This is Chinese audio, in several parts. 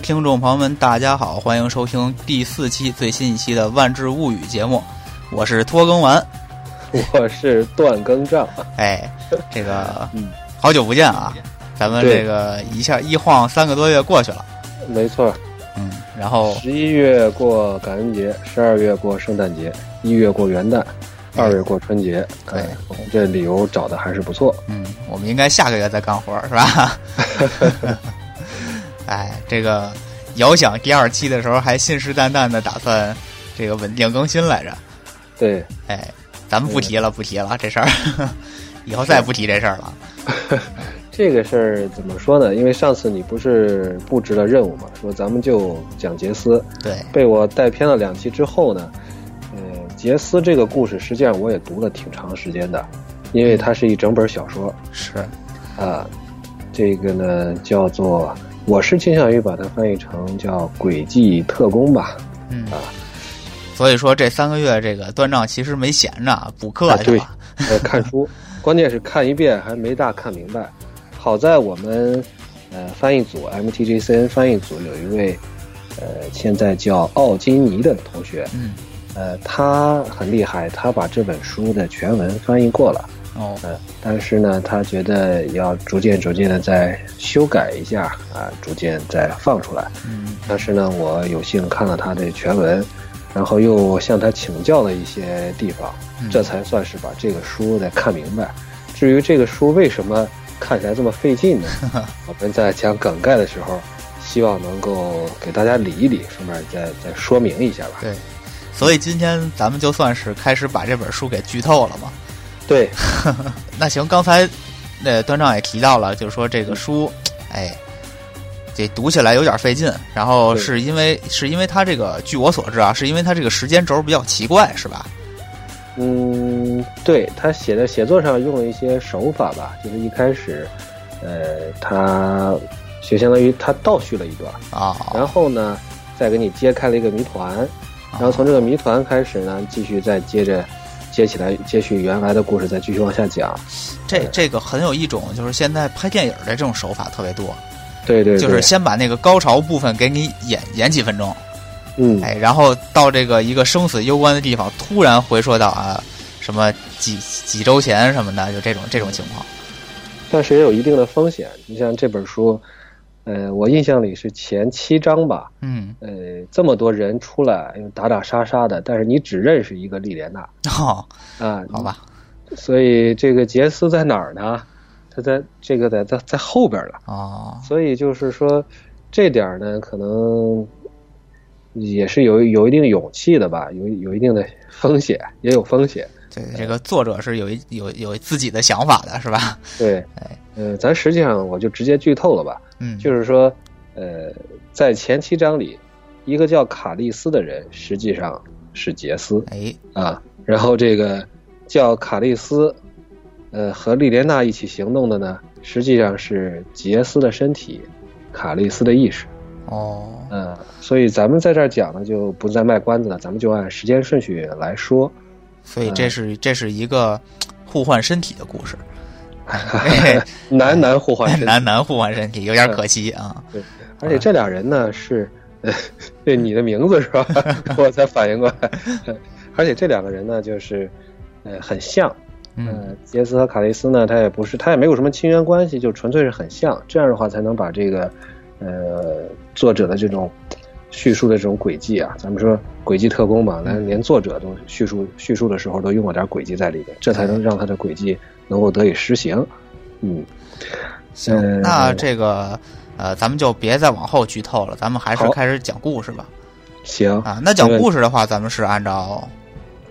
听众朋友们，大家好，欢迎收听第四期最新一期的《万智物语》节目，我是拖更完，我是断更账。哎，这个，嗯，好久不见啊，咱们这个一下一晃三个多月过去了，没错，嗯，然后十一月过感恩节，十二月过圣诞节，一月过元旦，二月过春节，哎，我们这理由找的还是不错，嗯，我们应该下个月再干活是吧？哎，这个遥想第二期的时候还信誓旦旦的打算这个稳定更新来着。对，哎，咱们不提了，不提了这事儿，以后再不提这事儿了。这个事儿怎么说呢？因为上次你不是布置了任务嘛，说咱们就讲杰斯。对，被我带偏了两期之后呢，呃，杰斯这个故事实际上我也读了挺长时间的，因为它是一整本小说。是，啊，这个呢叫做。我是倾向于把它翻译成叫“诡计特工”吧，嗯啊，所以说这三个月这个断账其实没闲着补课去了，呃，看书，关键是看一遍还没大看明白。好在我们呃翻译组 MTGCN 翻译组有一位呃现在叫奥金尼的同学，嗯，呃，他很厉害，他把这本书的全文翻译过了。哦，嗯，但是呢，他觉得要逐渐逐渐的再修改一下啊，逐渐再放出来。嗯，但是呢，我有幸看了他的全文，然后又向他请教了一些地方，这才算是把这个书再看明白。至于这个书为什么看起来这么费劲呢？我们在讲梗概的时候，希望能够给大家理一理，顺便再再说明一下吧。对，所以今天咱们就算是开始把这本书给剧透了嘛。对，那行，刚才那段章也提到了，就是说这个书，哎，这读起来有点费劲。然后是因为是因为它这个，据我所知啊，是因为它这个时间轴比较奇怪，是吧？嗯，对他写的写作上用了一些手法吧，就是一开始，呃，他就相当于他倒叙了一段啊，然后呢，再给你揭开了一个谜团，然后从这个谜团开始呢，继续再接着。接起来，接续原来的故事，再继续往下讲。这这个很有一种，就是现在拍电影的这种手法特别多。对对，就是先把那个高潮部分给你演演几分钟，嗯，哎，然后到这个一个生死攸关的地方，突然回说到啊，什么几几周前什么的，就这种这种情况。但是也有一定的风险，你像这本书。呃，我印象里是前七章吧。嗯。呃，这么多人出来，打打杀杀的，但是你只认识一个莉莲娜。哦。啊，好吧。所以这个杰斯在哪儿呢？他在这个在在在后边了。哦。所以就是说，这点呢，可能也是有有一定勇气的吧，有有一定的风险，也有风险。对，这个作者是有一有有自己的想法的，是吧？对。哎。呃，咱实际上我就直接剧透了吧。嗯，就是说，呃，在前七章里，一个叫卡利斯的人实际上是杰斯。哎，啊，然后这个叫卡利斯，呃，和莉莲娜一起行动的呢，实际上是杰斯的身体，卡利斯的意识。哦，嗯，所以咱们在这儿讲呢，就不再卖关子了，咱们就按时间顺序来说。所以这是这是一个互换身体的故事。男男互换，男男互换身体有点可惜啊。对，而且这俩人呢是，对你的名字是吧？我才反应过来。而且这两个人呢，就是呃很像。嗯，杰斯和卡利斯呢，他也不是，他也没有什么亲缘关系，就纯粹是很像。这样的话，才能把这个呃作者的这种叙述的这种轨迹啊，咱们说轨迹特工嘛，连连作者都叙述叙述的时候都用了点轨迹在里边，这才能让他的轨迹。能够得以实行，嗯，行，那这个呃，咱们就别再往后剧透了，咱们还是开始讲故事吧。行。啊，那讲故事的话，咱们是按照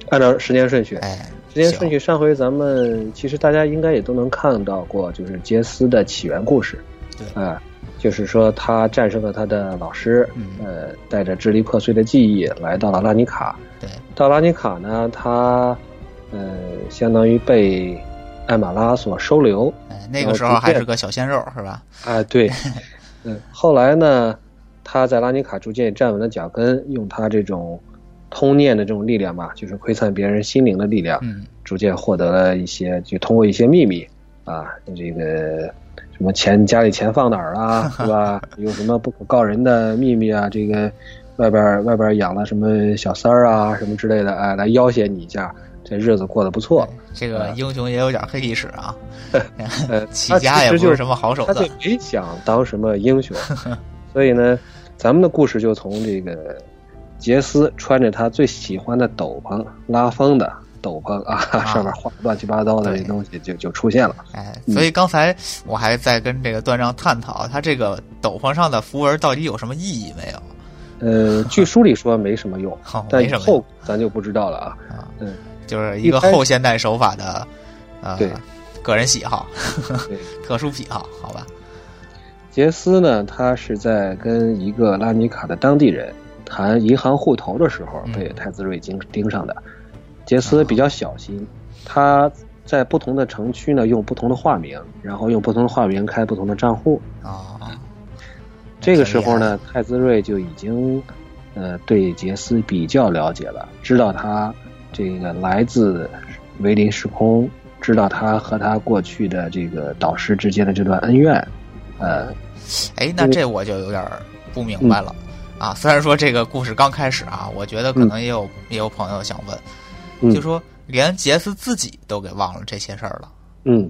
按照时间顺序，哎，时间顺序。上回咱们其实大家应该也都能看到过，就是杰斯的起源故事，对。啊，就是说他战胜了他的老师，呃，带着支离破碎的记忆来到了拉尼卡，对，到拉尼卡呢，他呃，相当于被。艾玛拉所收留，哎，那个时候还是个小鲜肉，是吧？啊，对，嗯，后来呢，他在拉尼卡逐渐站稳了脚跟，用他这种通念的这种力量吧，就是窥探别人心灵的力量，嗯，逐渐获得了一些，就通过一些秘密啊，这个什么钱家里钱放哪儿啊，是吧？有什么不可告人的秘密啊？这个外边外边养了什么小三儿啊，什么之类的，哎，来要挟你一下，这日子过得不错。这个英雄也有点黑历史啊，呃，起家也不是什么好手他段就。没想当什么英雄，所以呢，咱们的故事就从这个杰斯穿着他最喜欢的斗篷拉风的斗篷啊，上面画乱七八糟的这东西就就出现了。哎，所以刚才我还在跟这个段章探讨，他这个斗篷上的符文到底有什么意义没有？呃，据书里说没什么用，好，但以后咱就不知道了啊。啊，嗯，就是一个后现代手法的呃对个人喜好、对，特殊癖好，好吧？杰斯呢，他是在跟一个拉尼卡的当地人谈银行户头的时候嗯被太子瑞盯盯上的。杰斯比较小心，他在不同的城区呢用不同的化名，然后用不同的化名开不同的账户。啊，这个时候呢，泰兹瑞就已经呃对杰斯比较了解了，知道他这个来自维林时空，知道他和他过去的这个导师之间的这段恩怨，呃，哎，那这我就有点儿不明白了、啊。虽然说这个故事刚开始啊，我觉得可能也有、也有朋友想问，嗯就说连杰斯自己都给忘了这些事儿了，嗯。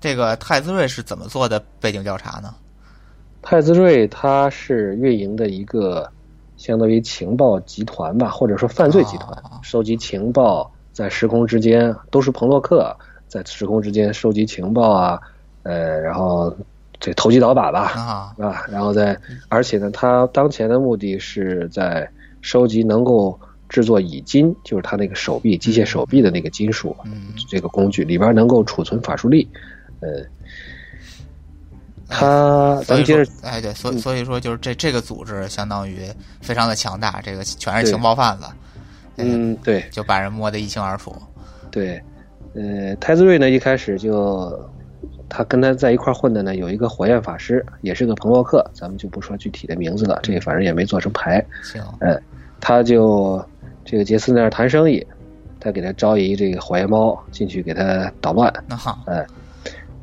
这个泰兹瑞是怎么做的背景调查呢？泰兹瑞他是运营的一个相当于情报集团吧，或者说犯罪集团，哦收集情报，在时空之间都是彭洛克，在时空之间收集情报啊，呃，然后这投机倒把吧，啊？然后在，而且呢，他当前的目的是在收集能够制作乙金，就是他那个手臂机械手臂的那个金属，嗯，这个工具里边能够储存法术力，呃，他咱接着说，哎，对，所以嗯所以说就是这这个组织相当于非常的强大，这个全是情报贩子，嗯，对就把人摸得一清二楚。对，呃，泰兹瑞呢一开始就他跟他在一块混的呢有一个火焰法师，也是个彭洛克，咱们就不说具体的名字了，这个反正也没做成牌，行，嗯，他就这个杰斯那儿谈生意，他给他招一这个火焰猫进去给他捣乱，那好，哎，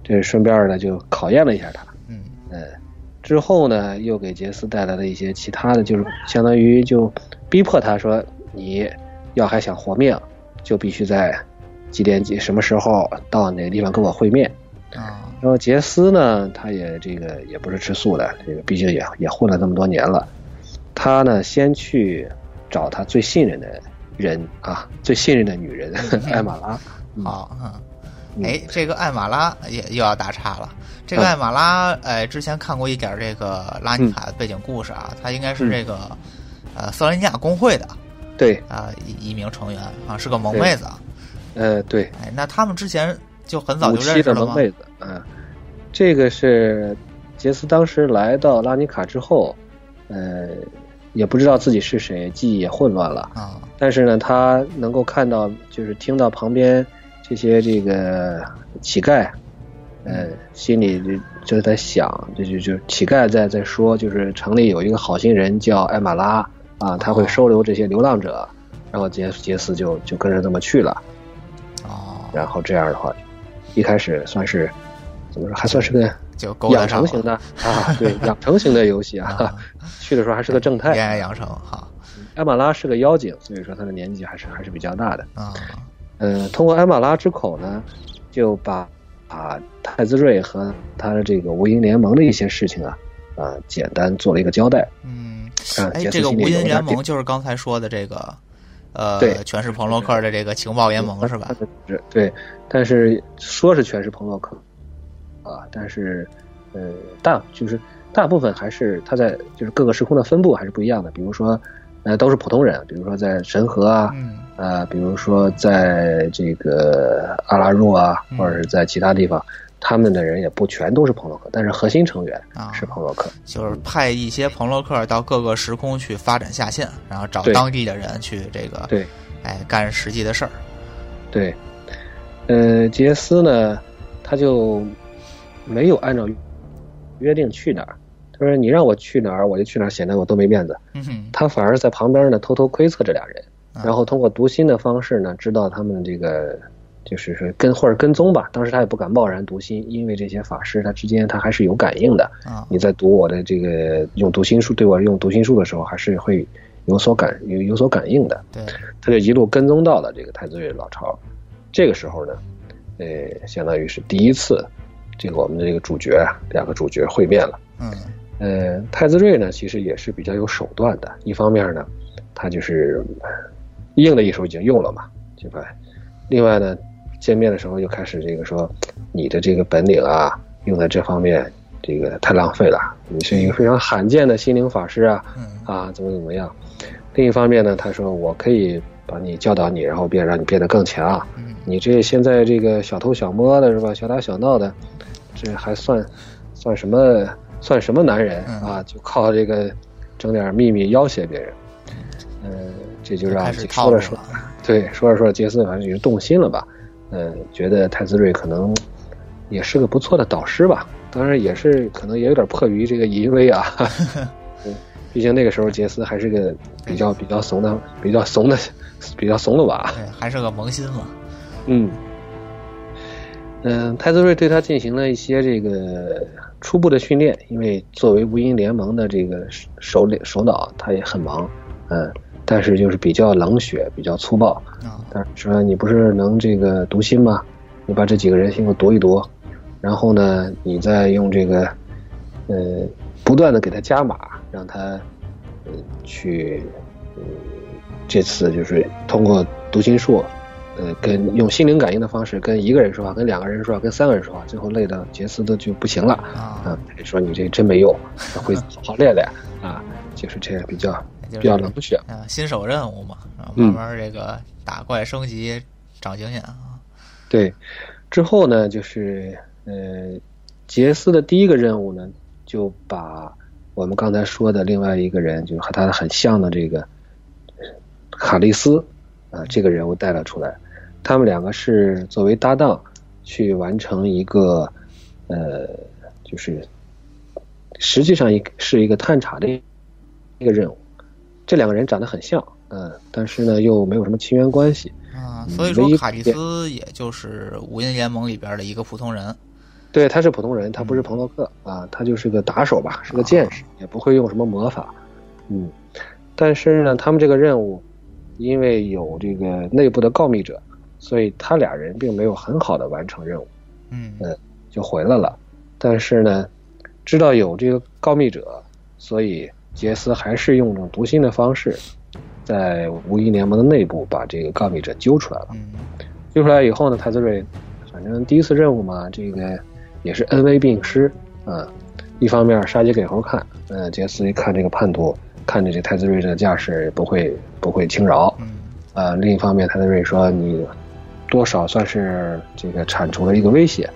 这顺便呢就考验了一下他，嗯嗯，之后呢又给杰斯带来了一些其他的，就是相当于就逼迫他说，你要还想活命，就必须在几点几什么时候到哪个地方跟我会面。啊，然后杰斯呢，他也这个也不是吃素的，这个毕竟也也混了这么多年了，他呢先去找他最信任的人啊，最信任的女人 艾玛拉。嗯好，嗯。嗯哎，这个艾玛拉也又要打岔了。这个嗯艾玛拉，哎，之前看过一点这个拉尼卡的背景故事啊，他应该是这个呃瑟兰尼亚工会的对，啊一一名成员啊，是个萌妹子啊。呃，对，哎，那他们之前就很早就认识了吗？萌妹子，嗯，这个是杰斯当时来到拉尼卡之后，呃，也不知道自己是谁，记忆也混乱了。啊，但是呢，他能够看到，就是听到旁边这些这个乞丐，呃，心里就就在想，就就就乞丐在在说，就是城里有一个好心人叫艾玛拉啊，他会收留这些流浪者，然后杰杰斯就就跟着这么去了。哦，然后这样的话，一开始算是怎么说，还算是个就勾搭养上了成型的啊，对，养成型的游戏啊。啊，去的时候还是个正恋太，爱养成哈艾玛拉是个妖精，所以说他的年纪还是还是比较大的。啊，呃，通过艾玛拉之口呢，就把把太子睿和他的这个无垠联盟的一些事情啊，啊、简单做了一个交代。嗯，啊，哎，这个无垠联盟就是刚才说的这个，呃，对全是彭洛克的这个情报联盟是吧？是，对，但是说是全是彭洛克，啊，但是呃大就是大部分还是他在就是各个时空的分布还是不一样的，比如说呃都是普通人，比如说在神河啊，嗯呃，比如说在这个阿拉若啊，嗯或者是在其他地方，他们的人也不全都是朋洛克，但是核心成员啊，是朋洛克。就是派一些朋洛克到各个时空去发展下线，然后找当地的人去这个，对哎，干实际的事儿。对，呃，杰斯呢，他就没有按照约定去哪儿。他说：“你让我去哪儿，我就去哪儿，显得我多没面子。嗯哼”，他反而在旁边呢，偷偷窥测这俩人，啊然后通过读心的方式呢，知道他们这个就是说跟或者跟踪吧。当时他也不敢贸然读心，因为这些法师他之间他还是有感应的。你在读我的这个用读心术对我用读心术的时候，还是会有所感有有所感应的。对，他就一路跟踪到了这个太子睿老巢。这个时候呢，呃，相当于是第一次，这个我们的这个主角啊两个主角会面了。嗯。呃，太子睿呢，其实也是比较有手段的。一方面呢，他就是硬的一手已经用了嘛，对吧？另外呢，见面的时候又开始这个说，你的这个本领啊，用在这方面，这个太浪费了。你是一个非常罕见的心灵法师啊，啊，怎么怎么样？另一方面呢，他说我可以把你教导你，然后变让你变得更强。你这现在这个小偷小摸的是吧？小打小闹的，这还算算什么？算什么男人啊？就靠这个整点秘密要挟别人，嗯，这就让说着说，对，说着说着，杰斯反正就动心了吧？嗯，觉得太子睿可能也是个不错的导师吧？当然也是可能也有点迫于这个淫威啊，毕竟那个时候杰斯还是个比较比较怂的、比较怂的、比较怂的娃？对，还是个萌新嘛。嗯嗯，太子睿对他进行了一些这个。初步的训练，因为作为无垠联盟的这个首领首脑，他也很忙，嗯，但是就是比较冷血，比较粗暴。啊，但是说你不是能这个读心吗？你把这几个人先给我读一读，然后呢，你再用这个，呃，不断的给他加码，让他，呃，去，呃，这次就是通过读心术。呃，跟用心灵感应的方式跟一个人说话，跟两个人说话，跟三个人说话，最后累的杰斯都就不行了啊！说你这真没用，会 好好练练啊！就是这样比较比较冷血啊，新手任务嘛，慢慢这个打怪升级长经验啊。对，之后呢，就是呃，杰斯的第一个任务呢，就把我们刚才说的另外一个人，就是和他很像的这个卡利斯啊，这个人物带了出来。他们两个是作为搭档去完成一个，呃，就是实际上一是一个探查的一个任务。这两个人长得很像，嗯，但是呢又没有什么亲缘关系。啊，所以说卡蒂斯也就是无垠联盟里边的一个普通人。对，他是普通人，他不是彭洛克啊，他就是个打手吧，是个剑士，也不会用什么魔法。嗯，但是呢，他们这个任务因为有这个内部的告密者。所以他俩人并没有很好的完成任务，嗯就回来了。但是呢，知道有这个告密者，所以杰斯还是用这种读心的方式，在无垠联盟的内部把这个告密者揪出来了。揪出来以后呢，太子睿反正第一次任务嘛，这个也是恩威并施啊。一方面杀鸡给猴看，嗯，杰斯一看这个叛徒，看着这太子睿这个架势，不会不会轻饶。啊，另一方面，太子睿说你。多少算是这个铲除了一个威胁，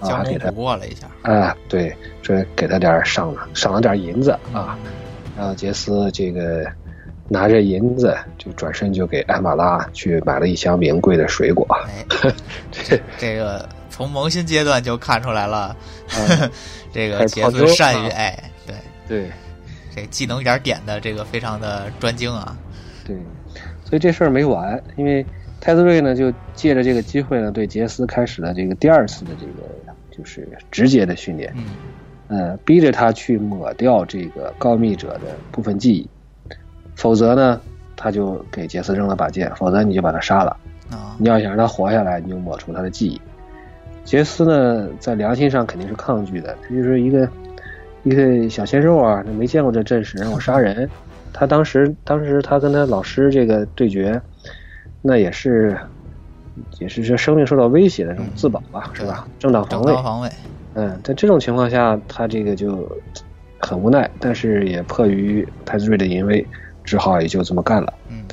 啊，给他过了一下，啊，对，这给他点赏赏了点银子啊，然后杰斯这个拿着银子就转身就给艾玛拉去买了一箱名贵的水果，这 这个从萌新阶段就看出来了，这个杰斯善于哎，对。对，这技能点点的这个非常的专精啊，对，所以这事儿没完，因为。太子睿呢，就借着这个机会呢，对杰斯开始了这个第二次的这个就是直接的训练，嗯，逼着他去抹掉这个告密者的部分记忆，否则呢，他就给杰斯扔了把剑，否则你就把他杀了。啊，你要想让他活下来，你就抹除他的记忆。杰斯呢，在良心上肯定是抗拒的，他就是一个一个小鲜肉啊，他没见过这阵势，让我杀人。他当时当时他跟他老师这个对决。那也是，也是说生命受到威胁的这种自保吧，是吧？正当防卫。正当防卫。嗯，在这种情况下，他这个就很无奈，但是也迫于太子睿的淫威，只好也就这么干了。嗯。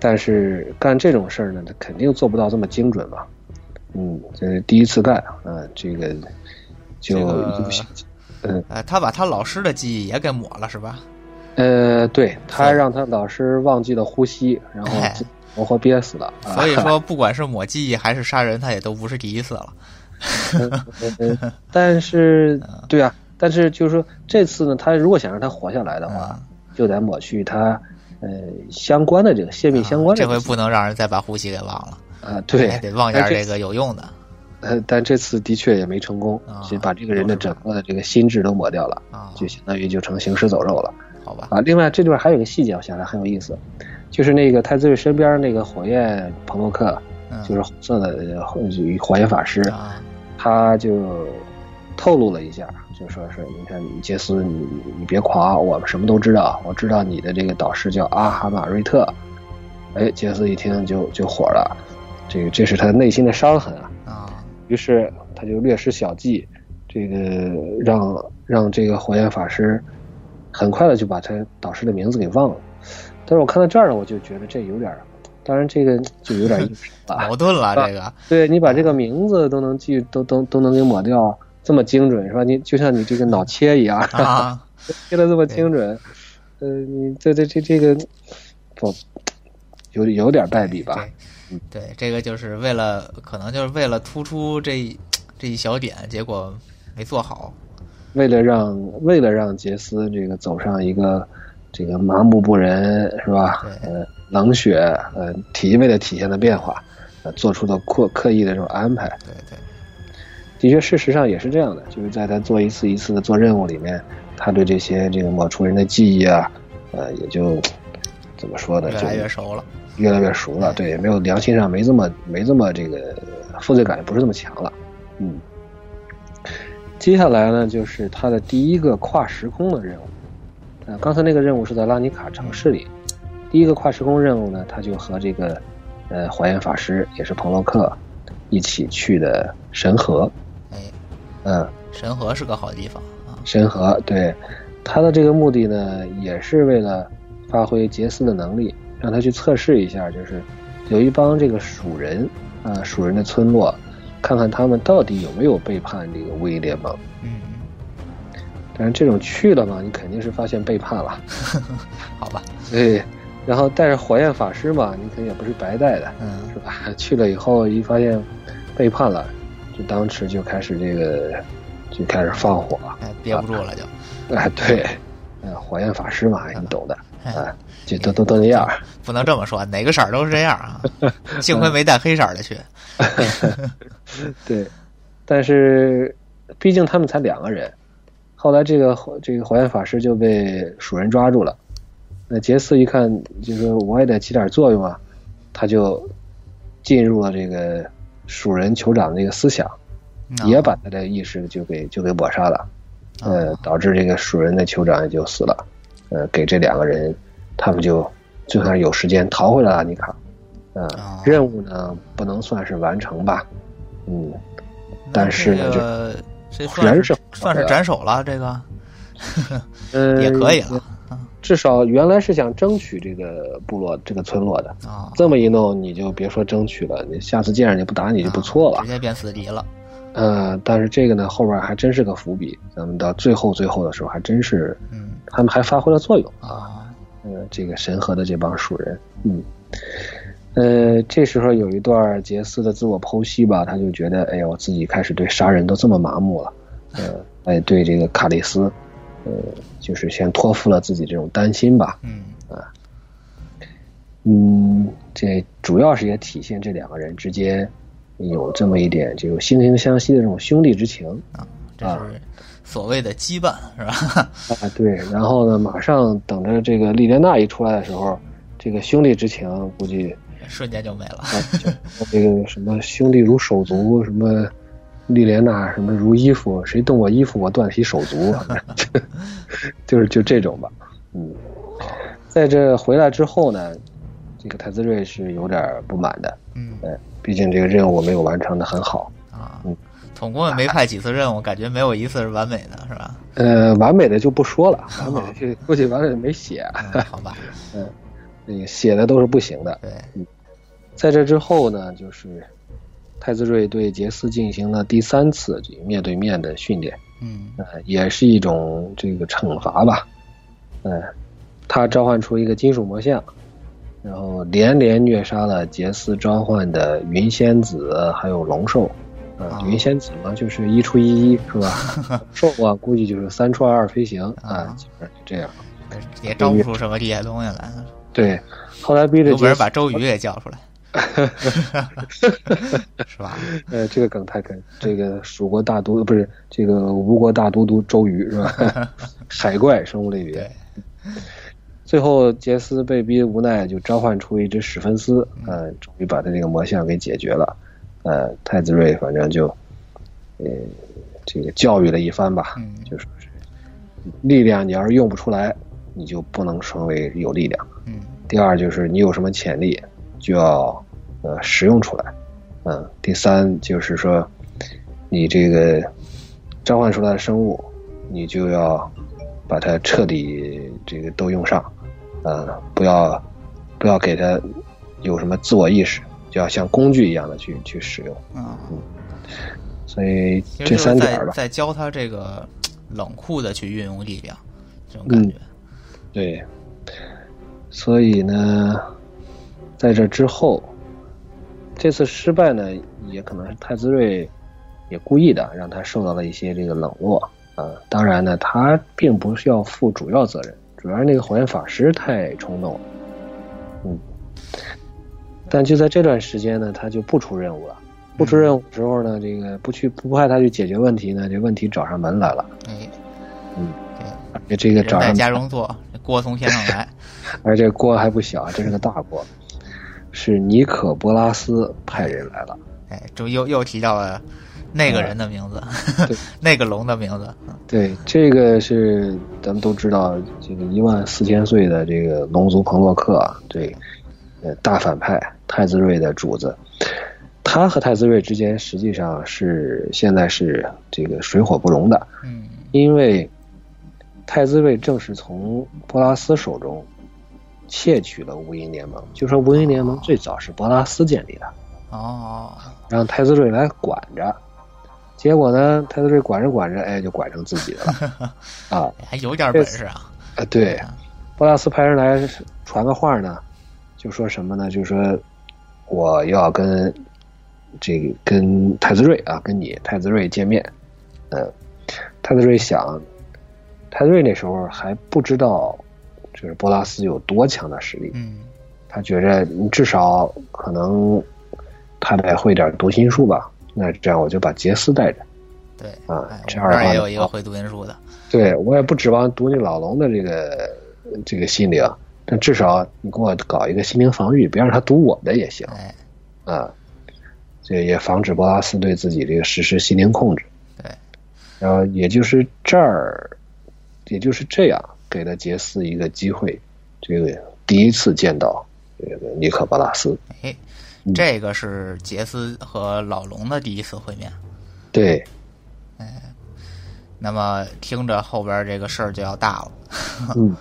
但是干这种事儿呢，他肯定做不到这么精准吧。嗯，这是第一次干啊，这个就嗯，呃，他把他老师的记忆也给抹了，是吧？呃，对他让他老师忘记了呼吸，然后。活活憋死的。所以说，不管是抹记忆还是杀人，他也都不是第一次了。但是，对啊，但是就是说，这次呢，他如果想让他活下来的话，就得抹去他呃相关的这个泄密相关的。这回不能让人再把呼吸给忘了。啊，对，得忘点这个有用的。呃，但这次的确也没成功，就把这个人的整个的这个心智都抹掉了，就相当于就成行尸走肉了。好吧。啊，另外这段还有个细节，我想来很有意思，就是那个太子瑞身边那个火焰朋洛克，就是红色的火焰法师，他就透露了一下，就说是你看杰斯，你你别狂，我们什么都知道，我知道你的这个导师叫阿哈马瑞特。哎，杰斯一听就就火了，这个这是他内心的伤痕啊。于是他就略施小计，这个让让这个火焰法师很快的就把他导师的名字给忘了。但是我看到这儿呢，我就觉得这有点，当然这个就有点 矛盾了。这个，对你把这个名字都能记，都都都能给抹掉，这么精准是吧？你就像你这个脑切一样，啊切的这么精准，呃，你这这这这个不有有点败笔吧？对，这个就是为了，可能就是为了突出这这一小点，结果没做好。为了让为了让杰斯这个走上一个这个麻木不仁是吧？呃，冷血呃体为了体现的变化，呃，做出的刻刻意的这种安排。对对，的确，事实上也是这样的，就是在他做一次一次的做任务里面，他对这些这个抹除人的记忆啊，呃，也就怎么说呢？越来越熟了。越来越熟了，对，没有良心上没这么没这么这个负罪感不是这么强了，嗯。接下来呢，就是他的第一个跨时空的任务，呃，刚才那个任务是在拉尼卡城市里，第一个跨时空任务呢，他就和这个呃火焰法师也是彭洛克一起去的神河，哎，嗯，神河是个好地方啊，神河对，他的这个目的呢，也是为了发挥杰斯的能力。让他去测试一下，就是有一帮这个鼠人啊，蜀人的村落，看看他们到底有没有背叛这个威联盟。嗯。但是这种去了嘛，你肯定是发现背叛了。好吧。对。然后带着火焰法师嘛，你肯定也不是白带的，嗯，是吧？去了以后一发现背叛了，就当时就开始这个就开始放火，哎，憋不住了就。哎，对，呃，火焰法师嘛，你懂的，啊。就都都都那样，不能这么说，哪个色儿都是这样啊。幸亏没带黑色的去。对，但是毕竟他们才两个人。后来这个这个火焰法师就被蜀人抓住了。那杰斯一看，就说我也得起点作用啊，他就进入了这个蜀人酋长的这个思想，也把他的意识就给就给抹杀了。呃，导致这个蜀人的酋长也就死了。呃，给这两个人。他们就最后有时间逃回了阿尼卡，呃，任务呢不能算是完成吧，嗯，但是呢，这算是算是斩首了，这个，呃，也可以了，至少原来是想争取这个部落这个村落的啊，这么一弄你就别说争取了，你下次见着你不打你就不错了，直接变死敌了，呃，但是这个呢后边还真是个伏笔，咱们到最后最后的时候还真是，嗯，他们还发挥了作用啊。呃，这个神河的这帮蜀人，嗯，呃，这时候有一段杰斯的自我剖析吧，他就觉得，哎呀，我自己开始对杀人都这么麻木了，呃，哎，对这个卡利斯，呃，就是先托付了自己这种担心吧，嗯，啊，嗯，这主要是也体现这两个人之间有这么一点就惺惺相惜的这种兄弟之情啊，这是。所谓的羁绊是吧？啊，对。然后呢，马上等着这个莉莲娜一出来的时候，这个兄弟之情估计瞬间就没了。那个什么兄弟如手足，什么莉莲娜什么如衣服，谁动我衣服我断其手足，就是就这种吧。嗯，在这回来之后呢，这个台子瑞是有点不满的。嗯，毕竟这个任务没有完成的很好啊。嗯。总共也没派几次任务，感觉没有一次是完美的，是吧？呃，完美的就不说了，完美的就估计完美的没写，好吧？嗯，那个写的都是不行的。对，嗯，在这之后呢，就是太子睿对杰斯进行了第三次这个面对面的训练，嗯，呃，也是一种这个惩罚吧。嗯，他召唤出一个金属魔像，然后连连虐杀了杰斯召唤的云仙子还有龙兽。啊，云仙子嘛，就是一出一一，是吧？兽啊，估计就是三出二二飞行啊，基本上就这样。也招不出什么厉害东西来。对，后来逼着杰斯把周瑜也叫出来。是吧？呃，这个梗太梗。这个蜀国大都不是这个吴国大都督周瑜是吧？海怪生物类别。最后杰斯被逼无奈，就召唤出一只史芬斯，呃，终于把他这个魔像给解决了。呃，太子睿反正就，呃，这个教育了一番吧，就说是力量你要是用不出来，你就不能成为有力量。嗯。第二就是你有什么潜力，就要呃使用出来。嗯。第三就是说，你这个召唤出来的生物，你就要把它彻底这个都用上。嗯，不要，不要给它有什么自我意识，就要像工具一样的去去使用。嗯，所以这三点吧，在教他这个冷酷的去运用力量，这种感觉。对，所以呢，在这之后，这次失败呢，也可能是太子睿也故意的，让他受到了一些这个冷落。啊，当然呢，他并不是要负主要责任。主要是那个火焰法师太冲动了，嗯，但就在这段时间呢，他就不出任务了。不出任务的时候呢，这个不去不派他去解决问题呢，这问题找上门来了。哎，嗯，对，这个找上家中坐，锅从天上来，而 这锅还不小，这是个大锅，是尼可波拉斯派人来了。哎，这又又提到了。那个人的名字，那个龙的名字。对，这个是咱们都知道，这个一万四千岁的这个龙族彭洛克，对，呃，大反派太子睿的主子。他和太子睿之间实际上是现在是这个水火不容的。嗯，因为太子睿正是从波拉斯手中窃取了无垠联盟，就说无垠联盟最早是波拉斯建立的。哦，让太子睿来管着。结果呢，太子睿管着管着，哎，就管成自己的了，啊，还有点本事啊！啊，对，波拉斯派人来传个话呢，就说什么呢？就说我要跟这个跟太子睿啊，跟你太子睿见面。嗯，太子睿想，太子睿那时候还不知道，就是波拉斯有多强的实力。嗯，他觉着你至少可能他得会点读心术吧。那这样我就把杰斯带着，对啊，这样的话也有一个会读心术的。对我也不指望读你老龙的这个这个心灵，但至少你给我搞一个心灵防御，别让他读我的也行。哎，啊，这也防止博拉斯对自己这个实施心灵控制。对，然后也就是这儿，也就是这样，给了杰斯一个机会，这个第一次见到这个尼克巴拉斯。哎。这个是杰斯和老龙的第一次会面，对，哎，那么听着后边这个事儿就要大了，嗯，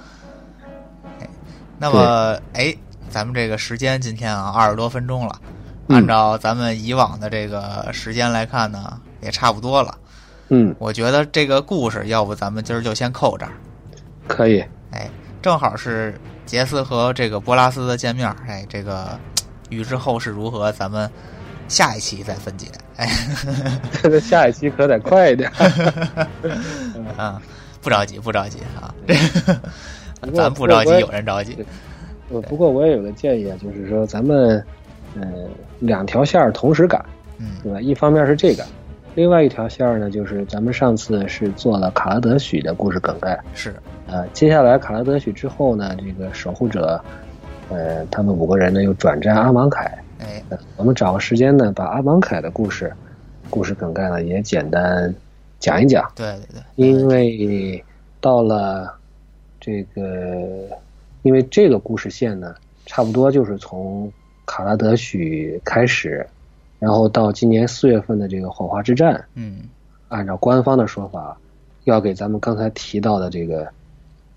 哎，那么哎，咱们这个时间今天啊二十多分钟了，按照咱们以往的这个时间来看呢，也差不多了，嗯，我觉得这个故事要不咱们今儿就先扣这儿，可以，哎，正好是杰斯和这个波拉斯的见面，哎，这个。预知后事如何，咱们下一期再分解。哎，下一期可得快一点。啊，不着急，不着急啊。咱不着急，有人着急。不过我也有个建议啊，就是说咱们嗯两条线同时赶，嗯，对吧？一方面是这个，另外一条线呢，就是咱们上次是做了卡拉德许的故事梗概，是呃。接下来卡拉德许之后呢，这个守护者。呃，他们五个人呢又转战阿芒凯。哎，我们找个时间呢，把阿芒凯的故事、故事梗概呢也简单讲一讲。对对对。因为到了这个，因为这个故事线呢，差不多就是从卡拉德许开始，然后到今年四月份的这个火花之战。嗯。按照官方的说法，要给咱们刚才提到的这个。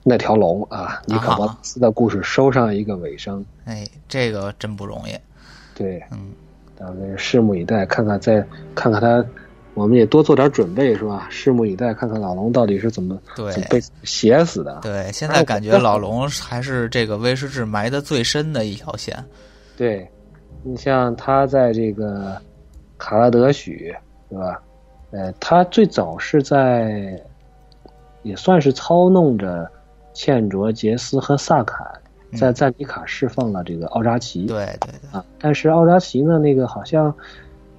那条龙啊，尼可波斯的故事收上一个尾声。哎，这个真不容易。对，嗯，咱们拭目以待，看看再看看他，我们也多做点准备，是吧？拭目以待，看看老龙到底是怎么对被写死的。对，现在感觉老龙还是这个威士忌埋的最深的一条线。对，你像他在这个卡拉德许，对吧？呃，他最早是在，也算是操弄着。茜卓、杰斯和萨坎在赞尼卡释放了这个奥扎奇。对对对啊，但是奥扎奇呢，那个好像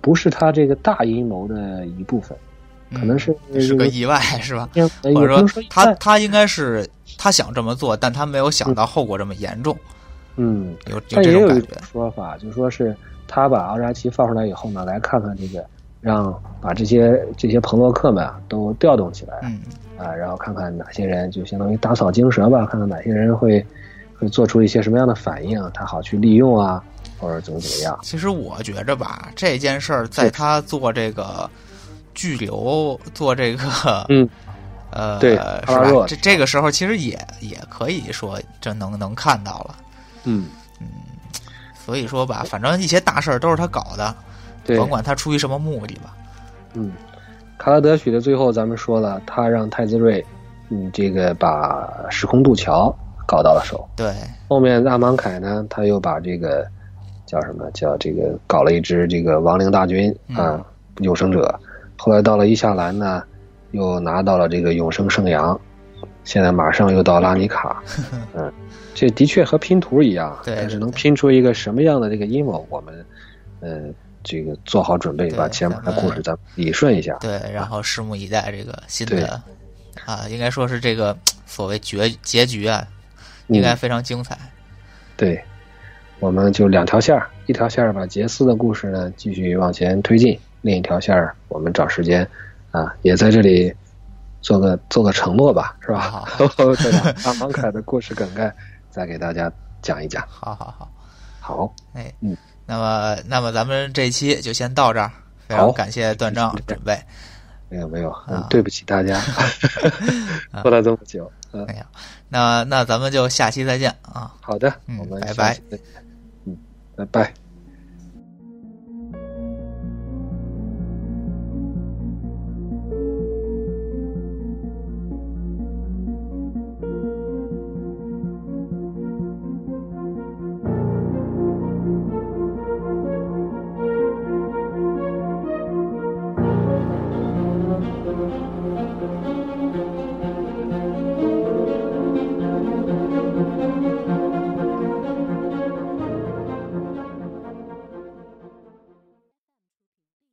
不是他这个大阴谋的一部分，可能是是个意外，是吧？或者说他他应该是他想这么做，但他没有想到后果这么严重。嗯，有有这种感觉。说法就说是他把奥扎奇放出来以后呢，来看看这个，让把这些这些朋洛克们啊都调动起来。嗯。啊，然后看看哪些人就相当于打草惊蛇吧，看看哪些人会会做出一些什么样的反应，他好去利用啊，或者怎么怎么样。其实我觉着吧，这件事儿在他做这个拘留，做这个嗯 呃对是吧？这这个时候其实也也可以说这能能看到了。嗯嗯，所以说吧，反正一些大事儿都是他搞的，甭管他出于什么目的吧。嗯。卡拉德许的最后，咱们说了，他让太子睿，嗯，这个把时空渡桥搞到了手。对，后面阿芒凯呢，他又把这个叫什么叫这个搞了一支这个亡灵大军啊，永生者。后来到了伊夏兰呢，又拿到了这个永生圣阳。现在马上又到拉尼卡，嗯，这的确和拼图一样，但是能拼出一个什么样的这个阴谋，我们，嗯。这个做好准备，把前面的故事再理顺一下。对，然后拭目以待这个新的啊，应该说是这个所谓结结局啊，应该非常精彩。对，我们就两条线儿，一条线儿把杰斯的故事呢继续往前推进，另一条线儿我们找时间啊，也在这里做个做个承诺吧，是吧？对吧？阿芒凯的故事梗概再给大家讲一讲。好好好，好，哎，嗯。那么，那么咱们这期就先到这儿。非常感谢段章准备。没有没有，对不起大家，拖了这么久。没有，那那咱们就下期再见啊。好的，嗯，我们拜拜。嗯，拜拜。